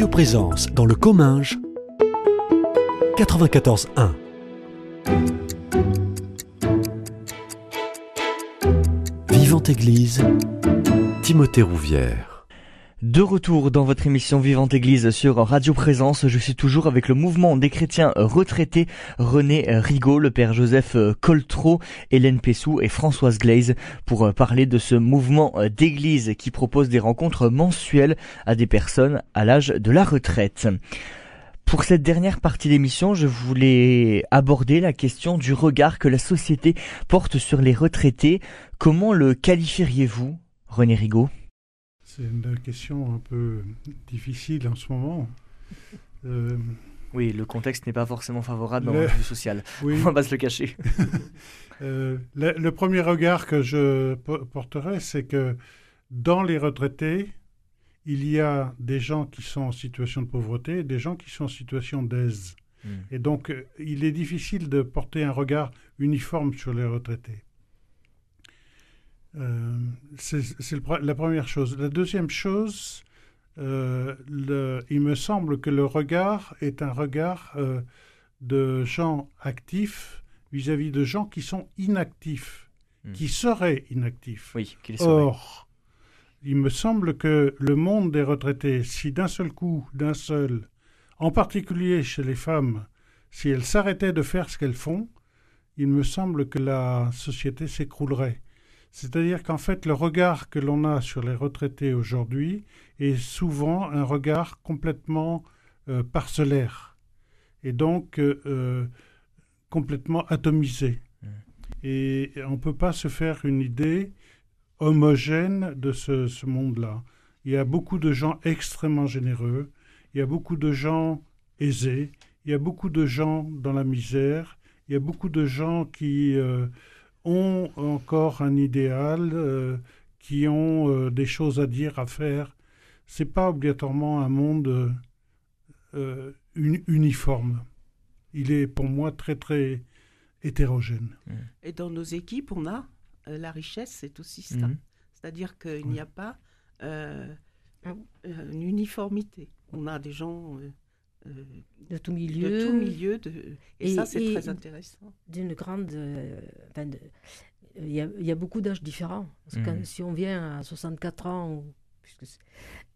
Présence dans le Comminges 94.1 Vivante Église Timothée Rouvière De retour dans votre émission Vivante Église sur Radio Présence, je suis toujours avec le mouvement des chrétiens retraités René Rigaud, le père Joseph Coltreau, Hélène Pessou et Françoise Glaise pour parler de ce mouvement d'église qui propose des rencontres mensuelles à des personnes à l'âge de la retraite. Pour cette dernière partie d'émission, je voulais aborder la question du regard que la société porte sur les retraités. Comment le qualifieriez-vous, René Rigaud? C'est une question un peu difficile en ce moment. Euh, Oui, le contexte n'est pas forcément favorable dans Le- vue social. oui. On va pas se le cacher. Euh, le, le premier regard que je po- porterai, c'est que dans les retraités, il y a des gens qui sont en situation de pauvreté et des gens qui sont en situation d'aise. Hmm. Et donc, euh, il est difficile de porter un regard uniforme sur les retraités. Euh, c'est la première chose. La deuxième chose, euh, le- il me semble que le regard est un regard euh, de gens actifs vis-à-vis de gens qui sont inactifs, Hmm. qui seraient inactifs. Oui. Or, il me semble que le monde des retraités, si d'un seul coup, d'un seul, en particulier chez les femmes, si elles s'arrêtaient de faire ce qu'elles font, il me semble que la société s'écroulerait. C'est-à-dire qu'en fait, le regard que l'on a sur les retraités aujourd'hui est souvent un regard complètement euh, parcellaire et donc euh, euh, complètement atomisé. Mm. Et on ne peut pas se faire une idée homogène de ce, ce monde-là. Il y a beaucoup de gens extrêmement généreux, il y a beaucoup de gens aisés, il y a beaucoup de gens dans la misère, il y a beaucoup de gens qui euh, ont encore un idéal, euh, qui ont euh, des choses à dire, à faire. C'est pas obligatoirement un monde euh, uni- uniforme. Il est pour moi très très hétérogène. Et dans nos équipes, on a euh, la richesse, c'est aussi ça. Mhm. C'est-à-dire qu'il n'y a pas une uniformité. On a des gens euh, de tout milieu. de tout milieu, de... et, Et- ça, c'est très intéressant. d'une grande. euh, enfin, de- Il y, a, il y a beaucoup d'âges différents. Parce que quand- Mhm. si on vient à 64 ans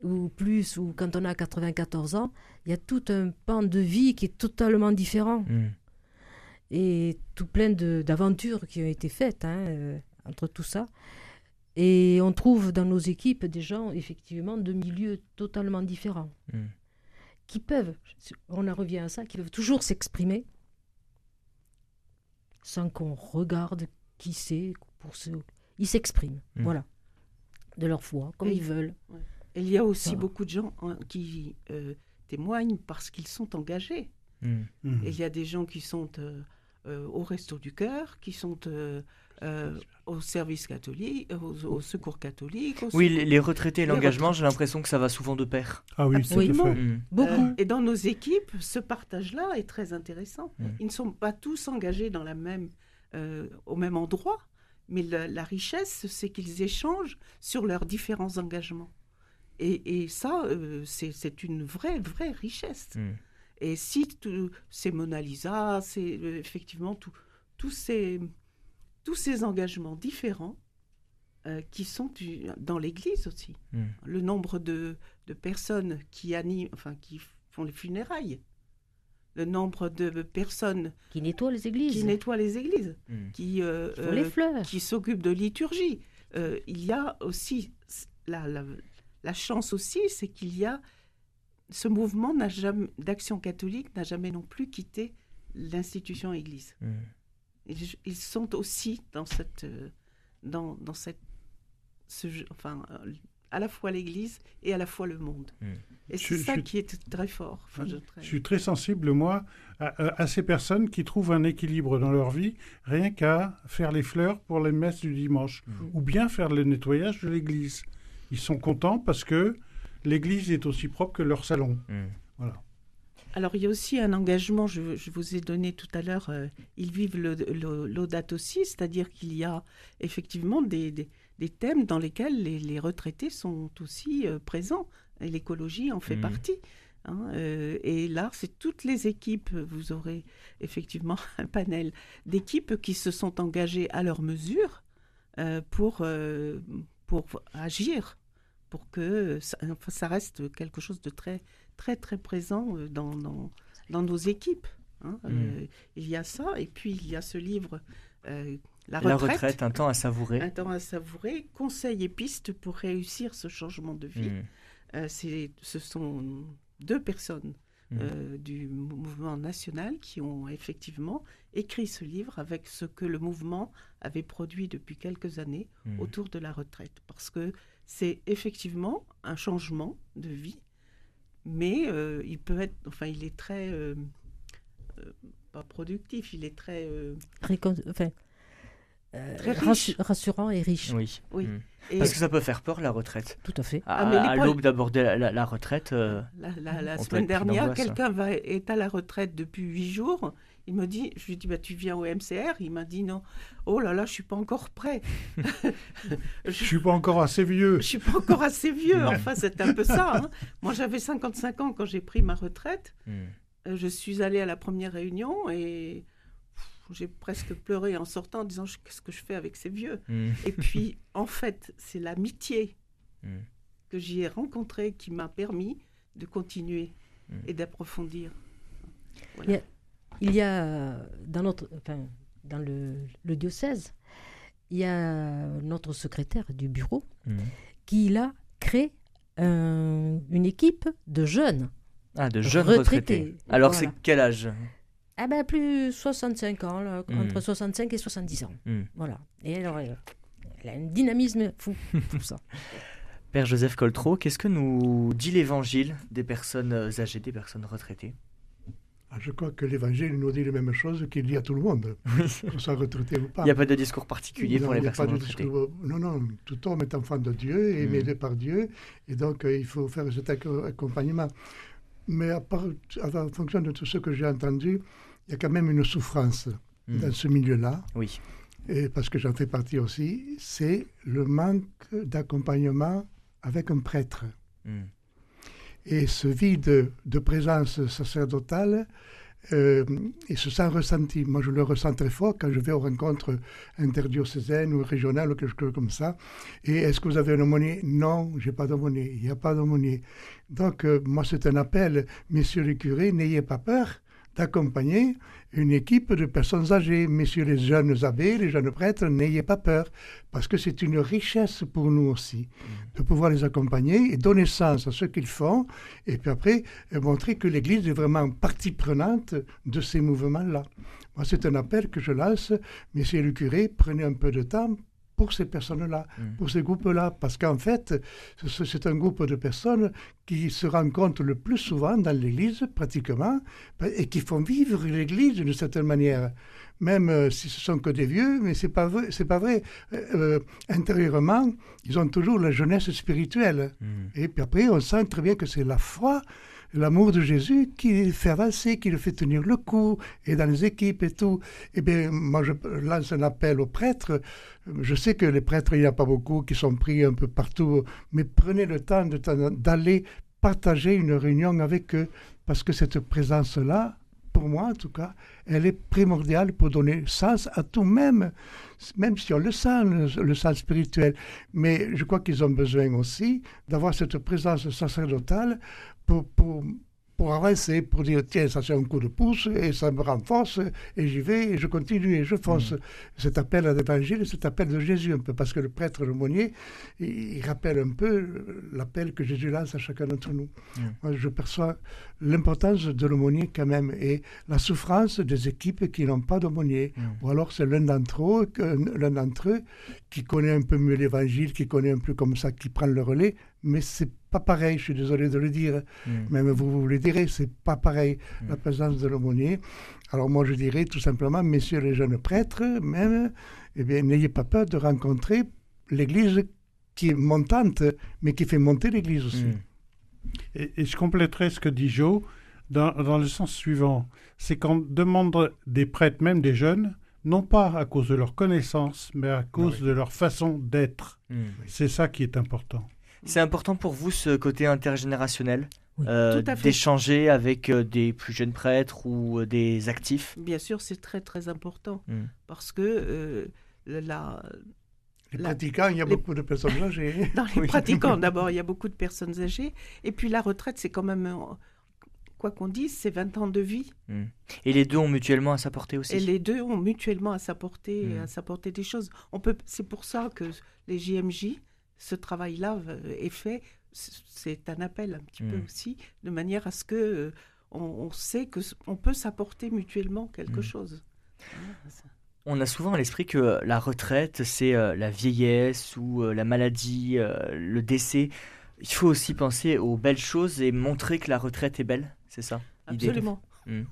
ou, plus, ou quand on a 94 ans, il y a tout un pan de vie qui est totalement différent. Hmm. Et tout plein de- d'aventures qui ont été faites hein, euh, entre tout ça. Et on trouve dans nos équipes des gens, effectivement, de milieux totalement différents. Hmm. Qui peuvent, on en revient à ça, qui peuvent toujours s'exprimer sans qu'on regarde qui c'est pour ce. Ils s'expriment, Mm. voilà, de leur foi, comme Et- ils veulent. Et il y a aussi Ça. beaucoup de gens hein, qui euh, témoignent parce qu'ils sont engagés. Mm. Mhm. Et il y a des gens qui sont euh, euh, au Resto du Cœur, qui sont euh, euh, au service catholique, aux, au secours catholique. au Oui, secours- les, retraités et l'engagement, j'ai l'impression que ça va souvent de pair. Ah oui, Absolument. fait. Mm. Beaucoup. Euh, et dans nos équipes, ce partage-là est très intéressant. Mm. Ils ne sont pas tous engagés dans la même, euh, au même endroit, mais la, la richesse, c'est qu'ils échangent sur leurs différents engagements. Et, et ça, euh, c'est c'est une vraie, vraie richesse. Mm. Et si tout- c'est Mona Lisa, c'est euh, effectivement tout- tous ces, tous ces engagements différents euh, qui sont du- dans l'Église aussi. Mm. Le nombre de, de personnes qui animent, enfin qui font les funérailles, le nombre de personnes Qui nettoient les églises, qui nettoient les églises, Mm. qui, euh, qui font les euh, fleurs. qui s'occupent de liturgie. Euh, il y a aussi la, la, la chance aussi, c'est qu'il y a ce mouvement d'action catholique n'a jamais non plus quitté l'institution Église. Mm. Ils, ils sont aussi dans cette euh, dans, dans cette ce enfin euh, à la fois l'Église et à la fois le monde. Mm. Et c'est ça je- qui est très fort. Enfin, je- très- Je suis très sensible, moi, à, à ces personnes qui trouvent un équilibre dans leur vie rien qu'à faire les fleurs pour les messes du dimanche Mhm. ou bien faire le nettoyage de l'église. Ils sont contents parce que l'église est aussi propre que leur salon. Voilà. Alors, il y a aussi un engagement, je, je vous ai donné tout à l'heure, euh, ils vivent l'audate aussi, c'est-à-dire qu'il y a effectivement des, des- des thèmes dans lesquels les, les retraités sont aussi euh, présents, et l'écologie en fait Mhm. partie. hein, euh, et là, c'est toutes les équipes, vous aurez effectivement un panel d'équipes qui se sont engagées à leur mesure pour, pour agir, pour que ça, enfin, ça reste quelque chose de très très très présent euh, dans, dans, dans nos équipes. hein. Mm. Euh, il y a ça, et puis il y a ce livre, euh, La La retraite, un temps à savourer. un temps à savourer, conseils et pistes pour réussir ce changement de vie. Mm. Euh, c'est, ce sont deux personnes Mm. du mou- mouvement national qui ont effectivement écrit ce livre avec ce que le mouvement avait produit depuis quelques années Mm. autour de la retraite. Parce que c'est effectivement un changement de vie, mais euh, il peut être, enfin, il est très, euh, euh, pas productif, il est très, euh, Récon- enfin, euh, Très rassu- riche. rassurant et riche. Oui. Oui. Mm. et Parce que ça peut faire peur, la retraite. Tout à fait. À, Ah, à l'aube d'aborder la, la- la retraite, euh, la, la- semaine dernière, quelqu'un est à la retraite depuis huit jours. Il me dit, je lui dis, bah, tu viens au MCR Il m'a dit non. Oh là là, je suis pas encore prêt. Je suis pas encore assez vieux. Je suis pas encore assez vieux. Enfin, c'est un peu ça. hein. Moi, j'avais 55 ans quand j'ai pris ma retraite. mm. Euh, Je suis allée à la première réunion et j'ai presque pleuré en sortant en disant qu'est-ce que je fais avec ces vieux? Mm. Et puis, en fait, c'est l'amitié Mm. que j'y ai rencontrée qui m'a permis de continuer Mm. et d'approfondir. Il y a euh, dans notre, enfin, dans le, le diocèse, il y a notre secrétaire du bureau Mm. qui il a créé un- une équipe de jeunes. Ah, de jeunes Retraités. retraités. Alors, Voilà. c'est quel âge? Ah ben plus 65 ans, là, Mm. entre 65 et 70 ans. Mm. Voilà. Et alors, elle, a un dynamisme fou, ça. Père Joseph Coltrot, qu'est-ce que nous dit l'évangile des personnes âgées, des personnes retraitées? Je crois que l'Évangile nous dit la même chose qu'il dit à tout le monde, qu'on soit retraité ou pas. Il n'y a pas de discours particulier Non, pour les personnes retraitées. discours- Non, non, tout homme est enfant de Dieu, aimé Mm. de par Dieu, et donc euh, il faut faire cet acco- accompagnement. Mais à part, en fonction de tout ce que j'ai entendu, il y a quand même une souffrance Mm. dans ce milieu-là, Oui. et parce que j'en fais partie aussi, c'est le manque d'accompagnement avec un prêtre. Mm. Et ce vide de présence sacerdotale, euh, il se sent ressenti. Moi, je le ressens très fort quand je vais aux rencontres interdiocésaines ou régionales ou quelque chose comme ça. Et est-ce que vous avez une aumônier? Non, j'ai pas d'aumônier. Il n'y a pas d'aumônier. Donc, euh, moi, c'est un appel, messieurs les curés, n'ayez pas peur d'accompagner une équipe de personnes âgées. Messieurs les jeunes abbés, les jeunes prêtres, n'ayez pas peur, parce que c'est une richesse pour nous aussi de pouvoir les accompagner et donner sens à ce qu'ils font, et puis après euh, montrer que l'Église est vraiment partie prenante de ces mouvements-là. Moi, c'est un appel que je lance. Messieurs le curé, prenez un peu de temps pour ces personnes-là, mm. pour ces groupes-là, parce qu'en fait, c'est un groupe de personnes qui se rencontrent le plus souvent dans l'Église, pratiquement, et qui font vivre l'Église d'une certaine manière. Même euh, si ce sont que des vieux, mais c'est pas vrai. C'est pas vrai. Euh, euh, intérieurement, ils ont toujours la jeunesse spirituelle. Mm. Et puis après, on sent très bien que c'est la foi l'amour de Jésus qui le fait avancer, qui le fait tenir le coup, et dans les équipes et tout. Eh bien, moi, je lance un appel aux prêtres. Je sais que les prêtres, il n'y a pas beaucoup qui sont pris un peu partout, mais prenez le temps d'aller partager une réunion avec eux, parce que cette présence-là, pour moi en tout cas, elle est primordiale pour donner sens à tout, même, même si on le sent, le sens spirituel. Mais je crois qu'ils ont besoin aussi d'avoir cette présence sacerdotale pour, pour, pour avancer, pour dire tiens, ça c'est un coup de pouce et ça me renforce et j'y vais et je continue et je fonce. Mm. Cet appel à l'évangile, cet appel de Jésus un peu, parce que le prêtre l'aumônier, il, il, rappelle un peu l'appel que Jésus lance à chacun d'entre nous. Mm. Moi, je perçois l'importance de l'aumônier quand même et la souffrance des équipes qui n'ont pas d'aumônier. Mm. Ou alors c'est l'un d'entre eux, l'un d'entre eux qui connaît un peu mieux l'évangile, qui connaît un peu comme ça, qui prend le relais, mais c'est pas pareil, je suis désolé de le dire, mm. même vous, vous le direz, c'est pas pareil, mm. la présence de l'aumônier. Alors moi je dirais tout simplement, messieurs les jeunes prêtres, même, eh bien, n'ayez pas peur de rencontrer l'Église qui est montante, mais qui fait monter l'Église aussi. Mm. Et, je compléterai ce que dit Joe dans, dans le sens suivant, c'est qu'on demande des prêtres, même des jeunes, non pas à cause de leur connaissance, mais à cause de leur façon d'être. C'est ça qui est important. C'est important pour vous ce côté intergénérationnel euh, d'échanger avec euh, des plus jeunes prêtres ou euh, des actifs? Bien sûr, c'est très très important hmm. parce que la, les pratiquants, il y a beaucoup de personnes âgées. Dans les pratiquants, d'abord, il y a beaucoup de personnes âgées. Et puis la retraite, c'est quand même, quoi qu'on dise, c'est 20 ans de vie. Hmm. Et les deux ont mutuellement à s'apporter aussi? Et les deux ont mutuellement à s'apporter, hmm. à s'apporter des choses. On peut, c'est pour ça que les JMJ ce travail-là euh, est fait, c'est un appel un petit peu mm. aussi, de manière à ce que euh, on, sait que on peut s'apporter mutuellement quelque mm. chose. On a souvent à l'esprit que la retraite, c'est euh, la vieillesse ou la maladie, le décès. Il faut aussi penser aux belles choses et montrer que la retraite est belle, c'est ça Absolument. Mm.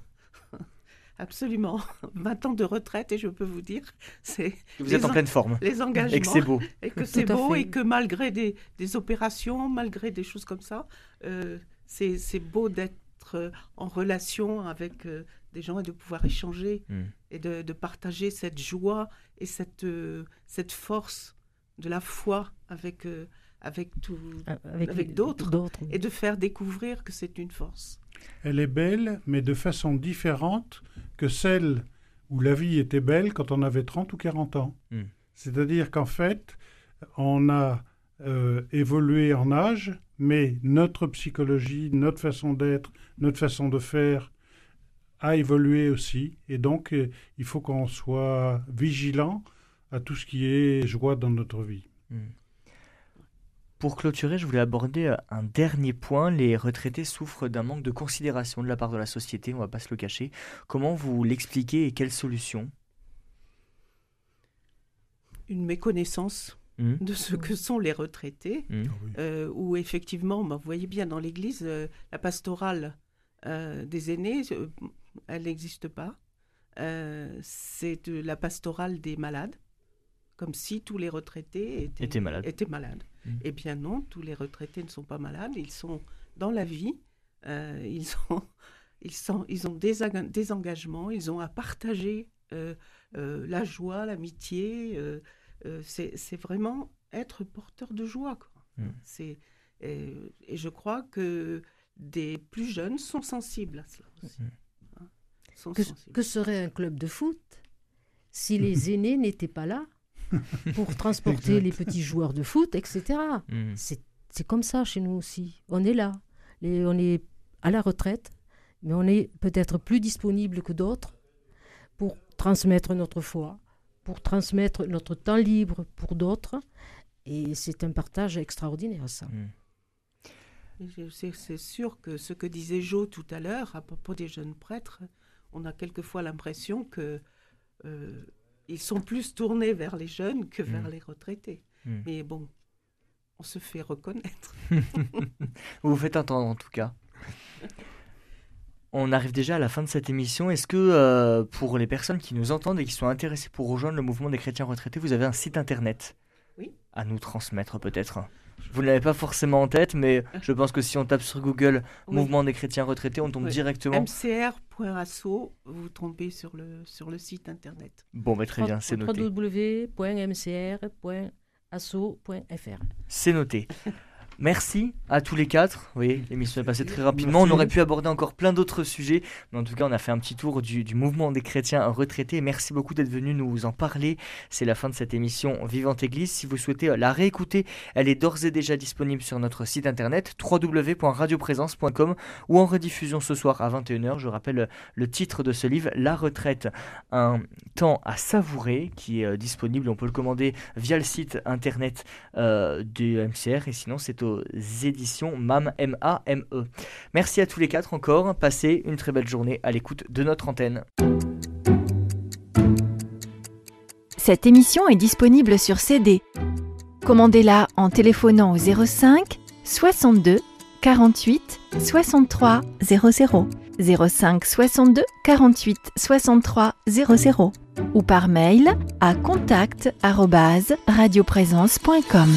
Absolument. 20 ans de retraite et je peux vous dire, c'est. Vous êtes en pleine forme. Les engagements. Et que c'est beau. Et que c'est beau et que malgré des, des, opérations, malgré des choses comme ça, euh, c'est beau d'être euh, en relation avec euh, des gens et de pouvoir échanger hmm. et de, de, partager cette joie et cette, cette force de la foi avec, avec, tout, avec, avec d'autres et de faire découvrir que c'est une force. Elle est belle, mais de façon différente que celle où la vie était belle quand on avait 30 ou 40 ans. Hmm. C'est-à-dire qu'en fait, on a euh, évolué en âge, mais notre psychologie, notre façon d'être, notre façon de faire a évolué aussi. Et donc, euh, il faut qu'on soit vigilant à tout ce qui est joie dans notre vie. Hmm. Pour clôturer, je voulais aborder euh, un dernier point. Les retraités souffrent d'un manque de considération de la part de la société, on ne va pas se le cacher. Comment vous l'expliquez et quelles solutions? Une méconnaissance mmh. de ce que sont les retraités, mmh. ah euh, où effectivement, bah, vous voyez bien dans l'Église, euh, la pastorale des aînés, elle n'existe pas. c'est la pastorale des malades comme si tous les retraités étaient, malades. Étaient malades. Mmh. Eh bien non, tous les retraités ne sont pas malades, ils sont dans la vie, euh, ils, sont, ils, sont, ils ont des, des engagements, ils ont à partager euh, euh, la joie, l'amitié. c'est vraiment être porteur de joie. Quoi. Mmh. C'est, et, je crois que des plus jeunes sont sensibles à cela aussi. Mmh. Hein, que serait un club de foot si les aînés n'étaient pas là? pour transporter les petits joueurs de foot, etc. Mm. C'est comme ça chez nous aussi. On est là. on est à la retraite. mais on est peut-être plus disponible que d'autres pour transmettre notre foi, pour transmettre notre temps libre pour d'autres. Et c'est un partage extraordinaire, ça. Mm. C'est sûr que ce que disait Jo tout à l'heure à propos des jeunes prêtres, on a quelquefois l'impression que euh, ils sont plus tournés vers les jeunes que vers mm. les retraités. Mm. Mais bon, on se fait reconnaître. vous vous faites entendre en tout cas. On arrive déjà à la fin de cette émission. Est-ce que euh, pour les personnes qui nous entendent et qui sont intéressées pour rejoindre le mouvement des chrétiens retraités, vous avez un site internet Oui. À nous transmettre peut-être? Vous ne l'avez pas forcément en tête, mais je pense que si on tape sur Google Mouvement des chrétiens retraités, on tombe directement. mcr.asso, vous tombez sur le, sur le site internet. Bon, mais très bien, c'est noté. www.mcr.asso.fr. C'est noté. Merci à tous les quatre. Oui, l'émission est passée très rapidement. On aurait pu aborder encore plein d'autres sujets, mais en tout cas, on a fait un petit tour du, mouvement des chrétiens retraités. Merci beaucoup d'être venu nous en parler. C'est la fin de cette émission Vivante Église. Si vous souhaitez la réécouter, elle est d'ores et déjà disponible sur notre site internet www.radioprésence.com ou en rediffusion ce soir à 21h. Je rappelle le titre de ce livre, La retraite, un temps à savourer, qui est euh, disponible. On peut le commander via le site internet euh, du MCR et sinon c'est éditions MAM, M-A-M-E. Merci à tous les quatre encore. Passez une très belle journée à l'écoute de notre antenne. Cette émission est disponible sur CD. Commandez-la en téléphonant au 05 62 48 63 00 05 62 48 63 00 ou par mail à contact radioprésence.com.